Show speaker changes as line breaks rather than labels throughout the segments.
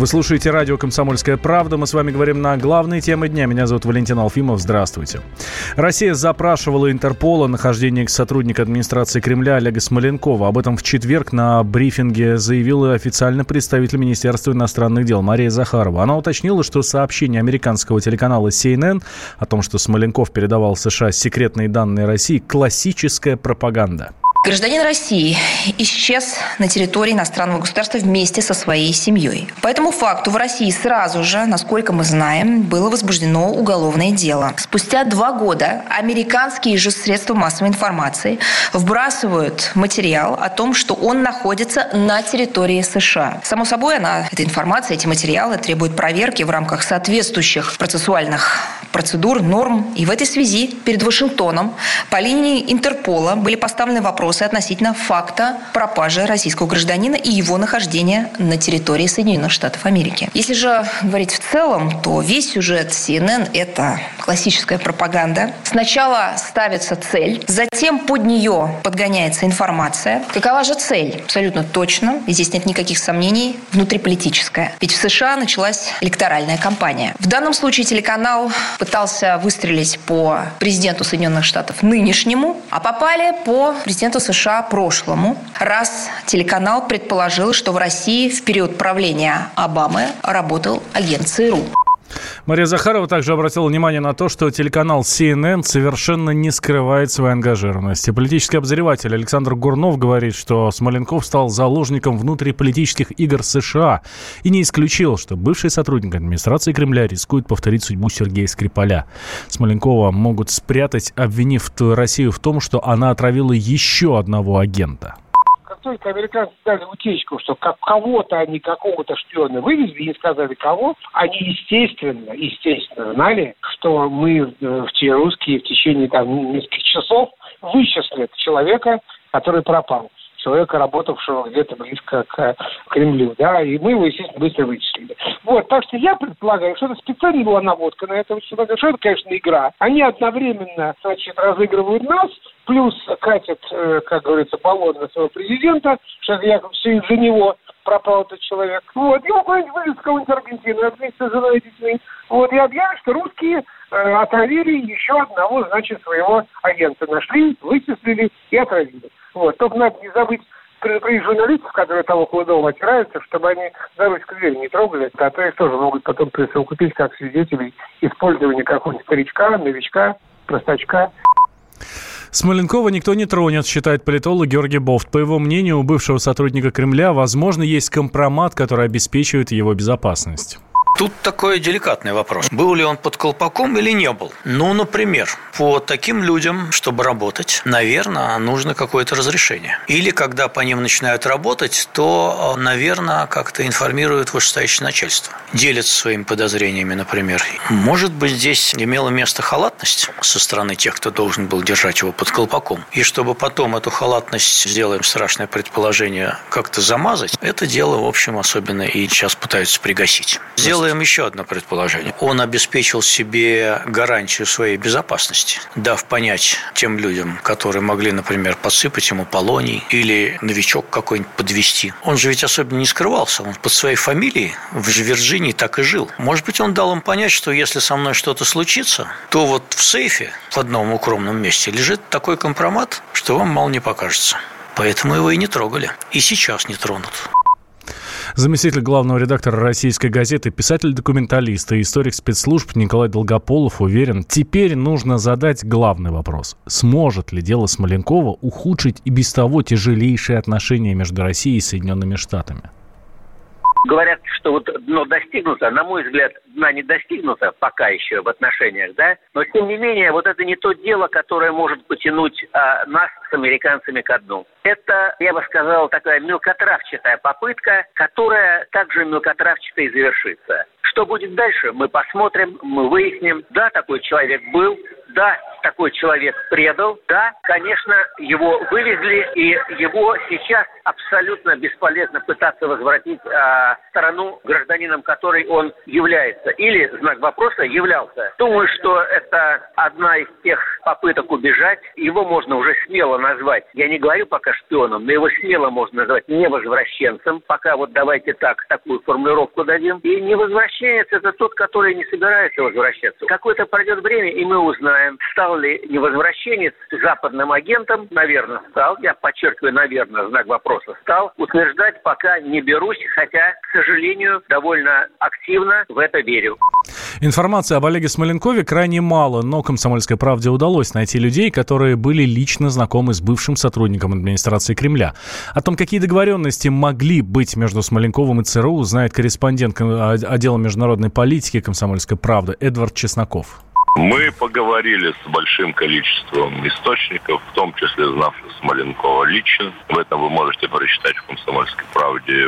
Вы слушаете радио «Комсомольская правда». Мы с вами говорим на главные темы дня. Меня зовут Валентин Алфимов. Здравствуйте. Россия запрашивала Интерпола нахождение сотрудника администрации Кремля Олега Смоленкова. Об этом в четверг на брифинге заявила официальный представитель Министерства иностранных дел Мария Захарова. Она уточнила, что сообщение американского телеканала CNN о том, что Смоленков передавал США секретные данные России – классическая пропаганда.
Гражданин России исчез на территории иностранного государства вместе со своей семьей. По этому факту в России сразу же, насколько мы знаем, было возбуждено уголовное дело. Спустя два года американские же средства массовой информации вбрасывают материал о том, что он находится на территории США. Само собой, она, эта информация, эти материалы требуют проверки в рамках соответствующих процессуальных процедур, норм. И в этой связи перед Вашингтоном по линии Интерпола были поставлены вопросы вопросы относительно факта пропажи российского гражданина и его нахождения на территории Соединенных Штатов Америки. Если же говорить в целом, то весь сюжет CNN – это классическая пропаганда. Сначала ставится цель, затем под нее подгоняется информация. Какова же цель? Абсолютно точно, здесь нет никаких сомнений, внутриполитическая. Ведь в США началась электоральная кампания. В данном случае телеканал пытался выстрелить по президенту Соединенных Штатов нынешнему, а попали по президенту США прошлому, раз телеканал предположил, что в России в период правления Обамы работал агент ЦРУ.
Мария Захарова также обратила внимание на то, что телеканал CNN совершенно не скрывает своей ангажированности. Политический обозреватель Александр Гурнов говорит, что Смоленков стал заложником внутриполитических игр США и не исключил, что бывший сотрудник администрации Кремля рискует повторить судьбу Сергея Скрипаля. Смоленкова могут спрятать, обвинив Россию в том, что она отравила еще одного агента
только американцы дали утечку, что как кого-то они, какого-то шпиона вывезли, не сказали кого, они естественно, естественно знали, что мы, э, те русские, в течение там нескольких часов вычислят человека, который пропал человека, работавшего где-то близко к Кремлю, да, и мы его, естественно, быстро вычислили. Вот, так что я предполагаю, что это специально была наводка на этого человека, что это, конечно, игра. Они одновременно, значит, разыгрывают нас, плюс катят, э, как говорится, баллон на своего президента, что якобы все из-за него пропал этот человек. Вот, его куда-нибудь вывез в какую-нибудь Аргентину вместе с женой и детьми. Вот, и объявят, что русские э, отравили еще одного, значит, своего агента. Нашли, вычислили и отравили. Вот. Только надо не забыть предупредить журналистов, которые там около дома отираются, чтобы они за ручку дверь не трогали, а то их тоже могут потом присовокупить как свидетелей использования какого-нибудь старичка, новичка, простачка.
Смоленкова никто не тронет, считает политолог Георгий Бофт. По его мнению, у бывшего сотрудника Кремля, возможно, есть компромат, который обеспечивает его безопасность.
Тут такой деликатный вопрос. Был ли он под колпаком или не был? Ну, например, по таким людям, чтобы работать, наверное, нужно какое-то разрешение. Или когда по ним начинают работать, то, наверное, как-то информируют вышестоящее начальство. Делятся своими подозрениями, например. Может быть, здесь имела место халатность со стороны тех, кто должен был держать его под колпаком. И чтобы потом эту халатность, сделаем страшное предположение, как-то замазать, это дело, в общем, особенно и сейчас пытаются пригасить. Сделаем Сделаем еще одно предположение. Он обеспечил себе гарантию своей безопасности, дав понять тем людям, которые могли, например, подсыпать ему полоний или новичок какой-нибудь подвести. Он же ведь особенно не скрывался. Он под своей фамилией в Вирджинии так и жил. Может быть, он дал им понять, что если со мной что-то случится, то вот в сейфе в одном укромном месте лежит такой компромат, что вам мало не покажется. Поэтому его и не трогали. И сейчас не тронут.
Заместитель главного редактора российской газеты, писатель-документалист и историк спецслужб Николай Долгополов уверен, теперь нужно задать главный вопрос. Сможет ли дело Смоленкова ухудшить и без того тяжелейшие отношения между Россией и Соединенными Штатами?
Говорят, что вот дно достигнуто. На мой взгляд, дна не достигнуто пока еще в отношениях, да. Но тем не менее, вот это не то дело, которое может потянуть а, нас с американцами ко дну. Это, я бы сказал, такая мелкотравчатая попытка, которая также мелкотравчатой завершится. Что будет дальше, мы посмотрим, мы выясним. Да, такой человек был, да, такой человек предал, да, конечно, его вывезли, и его сейчас абсолютно бесполезно пытаться возвратить а, страну, гражданином которой он является. Или, знак вопроса, являлся. Думаю, что это одна из тех попыток убежать. Его можно уже смело назвать, я не говорю пока шпионом, но его смело можно назвать невозвращенцем. Пока вот давайте так, такую формулировку дадим. И невозвращенец – это тот, который не собирается возвращаться. Какое-то пройдет время, и мы узнаем, стал ли невозвращенец западным агентом. Наверное, стал. Я подчеркиваю, наверное, знак вопроса стал. Утверждать пока не берусь, хотя, к сожалению, довольно активно в это верю.
Информации об Олеге Смоленкове крайне мало, но «Комсомольской правде» удалось найти людей, которые были лично знакомы с бывшим сотрудником администрации Кремля. О том, какие договоренности могли быть между Смоленковым и ЦРУ, знает корреспондент отдела международной политики «Комсомольской правды» Эдвард Чесноков.
Мы поговорили с большим количеством источников, в том числе знавших Смоленкова лично. В этом вы можете прочитать в «Комсомольской правде».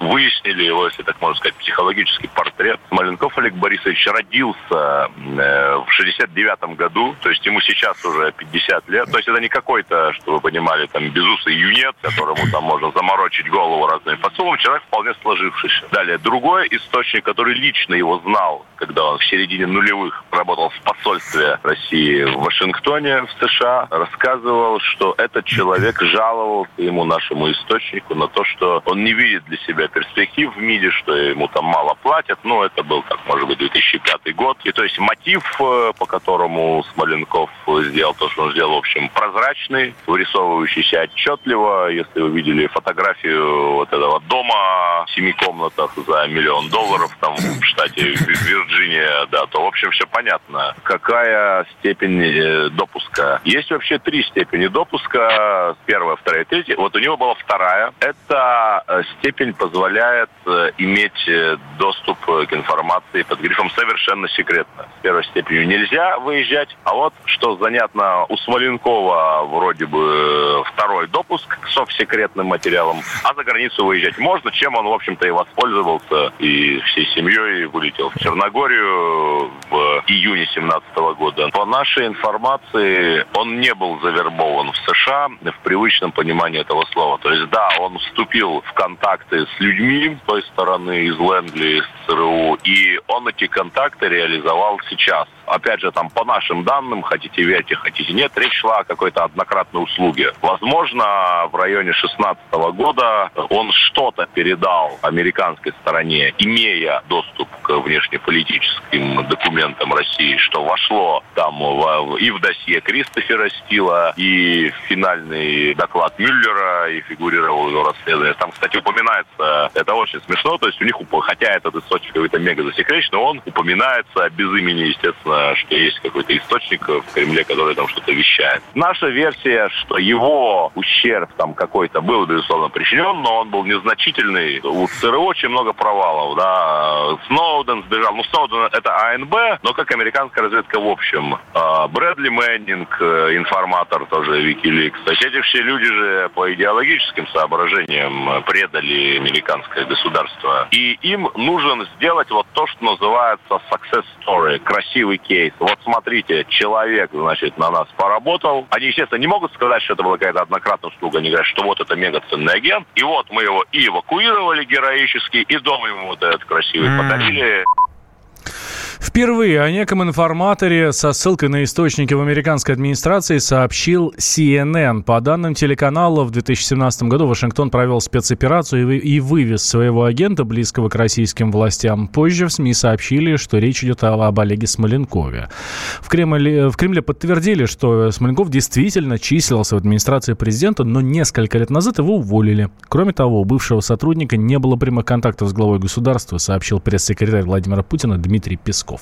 Выяснили его, если так можно сказать, психологический портрет. Смоленков Олег Борисович родился э, в 69 году, то есть ему сейчас уже 50 лет. То есть это не какой-то, что вы понимали, там, безусый юнец, которому там можно заморочить голову разными фасолом. Человек вполне сложившийся. Далее, другой источник, который лично его знал, когда он в середине нулевых работал в посольстве России в Вашингтоне, в США, рассказывал, что этот человек жаловался ему, нашему источнику, на то, что он не видит для себя перспектив в МИДе, что ему там мало платят. Ну, это был, как может быть, 2005 год. И то есть мотив, э, по которому Смоленков сделал то, что он сделал, в общем, прозрачный, вырисовывающийся отчетливо. Если вы видели фотографию вот этого дома в семи комнатах за миллион долларов там в штате Вирджиния, да, то, в общем, все понятно какая степень э, допуска. Есть вообще три степени допуска. Первая, вторая, третья. Вот у него была вторая. Эта э, степень позволяет э, иметь доступ к информации под грифом «совершенно секретно». С первой степенью нельзя выезжать. А вот, что занятно, у Смоленкова вроде бы второй допуск к совсекретным материалам, а за границу выезжать можно, чем он, в общем-то, и воспользовался. И всей семьей вылетел в Черногорию в июне 2017 года. По нашей информации, он не был завербован в США в привычном понимании этого слова. То есть, да, он вступил в контакты с людьми той стороны, из Лэнгли, из ЦРУ, и он эти контакты реализовал сейчас. Опять же, там, по нашим данным, хотите верьте, хотите нет, речь шла о какой-то однократной услуге. Возможно, в районе 16 года он что-то передал американской стороне, имея доступ к внешнеполитическим документам России, что вошло там в, и в досье Кристофера Стила, и в финальный доклад Мюллера, и фигурировал его расследование. Там, кстати, упоминается, это очень смешно, то есть у них, хотя этот источник какой-то мега засекречен, он упоминается без имени, естественно, что есть какой-то источник в Кремле, который там что-то вещает. Наша версия, что его ущерб там какой-то был, безусловно, причинен, но он был незначительный. У ЦРУ очень много провалов, да. Сноуден сбежал. Ну, Сноуден это АНБ, но как американская разведка в общем. А, Брэдли Мэннинг, э, информатор тоже Викиликс. То есть эти все люди же по идеологическим соображениям предали американское государство. И им нужно сделать вот то, что называется success story, красивый кейс. Вот смотрите, человек, значит, на нас поработал. Они, естественно, не могут сказать, что это была какая-то однократная услуга. Они говорят, что вот это мегаценный агент. И вот мы его и эвакуировали героически, и дома ему вот этот красивый mm. подарили.
Впервые о неком информаторе со ссылкой на источники в американской администрации сообщил CNN. По данным телеканала, в 2017 году Вашингтон провел спецоперацию и вывез своего агента, близкого к российским властям. Позже в СМИ сообщили, что речь идет об Олеге Смоленкове. В Кремле, в Кремле подтвердили, что Смоленков действительно числился в администрации президента, но несколько лет назад его уволили. Кроме того, у бывшего сотрудника не было прямых контактов с главой государства, сообщил пресс-секретарь Владимира Путина Дмитрий Песков.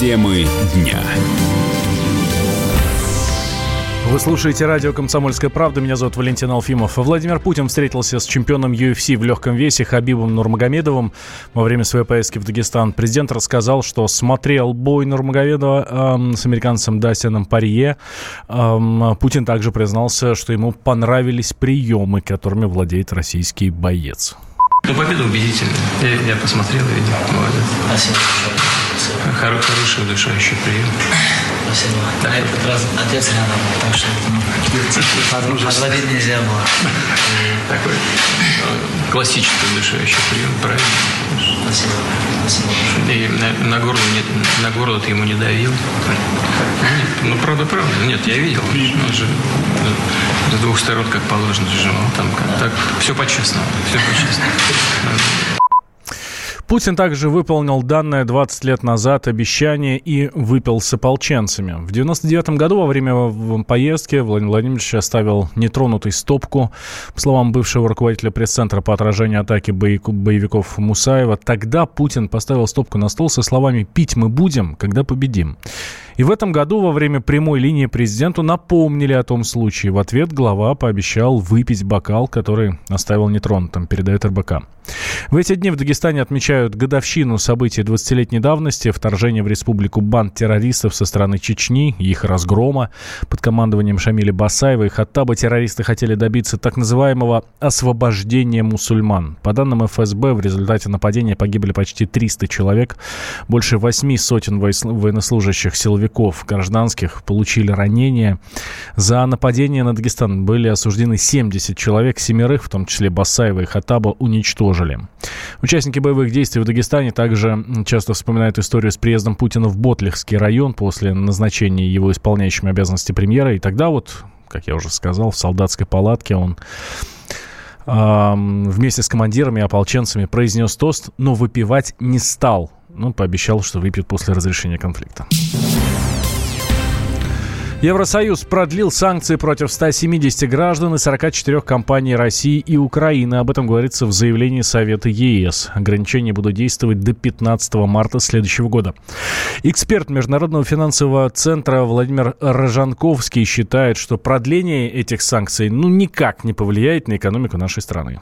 Темы дня.
Вы слушаете радио «Комсомольская правда». Меня зовут Валентин Алфимов. Владимир Путин встретился с чемпионом UFC в легком весе Хабибом Нурмагомедовым во время своей поездки в Дагестан. Президент рассказал, что смотрел бой Нурмагомедова эм, с американцем Дастином Парье. Эм, Путин также признался, что ему понравились приемы, которыми владеет российский боец.
Ну, победа убедительная. Я, я посмотрел и видел. Молодец.
Спасибо.
Хоро, хороший, удушающий прием.
Спасибо. Да, этот раз отец рядом, так что ну, подводить нельзя было.
Такой э, классический удушающий прием, правильно?
Спасибо. Спасибо.
И на, на горло не, на горло ты ему не давил. Нет, ну, правда, правда. Нет, я видел. Он же с двух сторон, как положено, сжимал. Там как, так, все по-честному. Все по-честному.
Путин также выполнил данное 20 лет назад обещание и выпил с ополченцами. В 99 году во время поездки Владимир Владимирович оставил нетронутой стопку, по словам бывшего руководителя пресс-центра по отражению атаки боевиков Мусаева. Тогда Путин поставил стопку на стол со словами «Пить мы будем, когда победим». И в этом году во время прямой линии президенту напомнили о том случае. В ответ глава пообещал выпить бокал, который оставил нетронутым, передает РБК. В эти дни в Дагестане отмечают годовщину событий 20-летней давности, вторжения в республику банд террористов со стороны Чечни, их разгрома. Под командованием Шамиля Басаева и Хаттаба террористы хотели добиться так называемого освобождения мусульман. По данным ФСБ, в результате нападения погибли почти 300 человек. Больше восьми сотен военнослужащих силовиков гражданских получили ранения. За нападение на Дагестан были осуждены 70 человек, семерых, в том числе Басаева и Хатаба, уничтожили. Участники боевых действий в Дагестане также часто вспоминают историю с приездом Путина в Ботлихский район после назначения его исполняющим обязанности премьера. И тогда вот, как я уже сказал, в солдатской палатке он вместе с командирами и ополченцами произнес тост, но выпивать не стал. Ну, пообещал, что выпьет после разрешения конфликта. Евросоюз продлил санкции против 170 граждан и 44 компаний России и Украины. Об этом говорится в заявлении Совета ЕС. Ограничения будут действовать до 15 марта следующего года. Эксперт Международного финансового центра Владимир Рожанковский считает, что продление этих санкций ну никак не повлияет на экономику нашей страны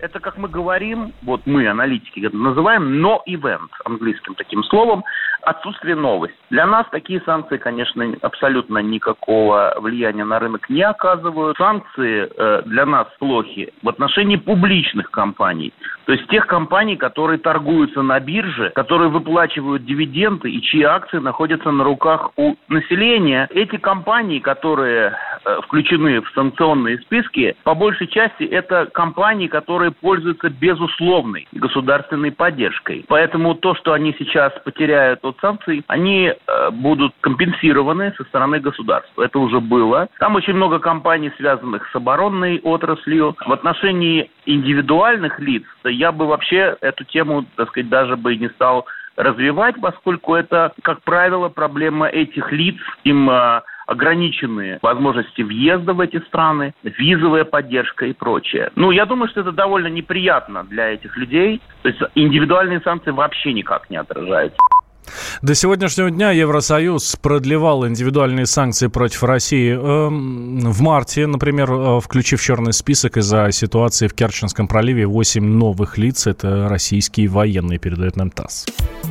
это, как мы говорим, вот мы, аналитики, называем no event английским таким словом, отсутствие новости. Для нас такие санкции, конечно, абсолютно никакого влияния на рынок не оказывают. Санкции э, для нас плохи в отношении публичных компаний, то есть тех компаний, которые торгуются на бирже, которые выплачивают дивиденды и чьи акции находятся на руках у населения. Эти компании, которые э, включены в санкционные списки, по большей части это компании, которые пользуются безусловной государственной поддержкой. Поэтому то, что они сейчас потеряют от санкций, они э, будут компенсированы со стороны государства. Это уже было. Там очень много компаний, связанных с оборонной отраслью. В отношении индивидуальных лиц я бы вообще эту тему, так сказать, даже бы не стал развивать, поскольку это, как правило, проблема этих лиц, им э, ограниченные возможности въезда в эти страны, визовая поддержка и прочее. Ну, я думаю, что это довольно неприятно для этих людей. То есть индивидуальные санкции вообще никак не отражаются.
До сегодняшнего дня Евросоюз продлевал индивидуальные санкции против России. Эм, в марте, например, э, включив черный список из-за ситуации в Керченском проливе, 8 новых лиц. Это российские военные, передает нам ТАСС.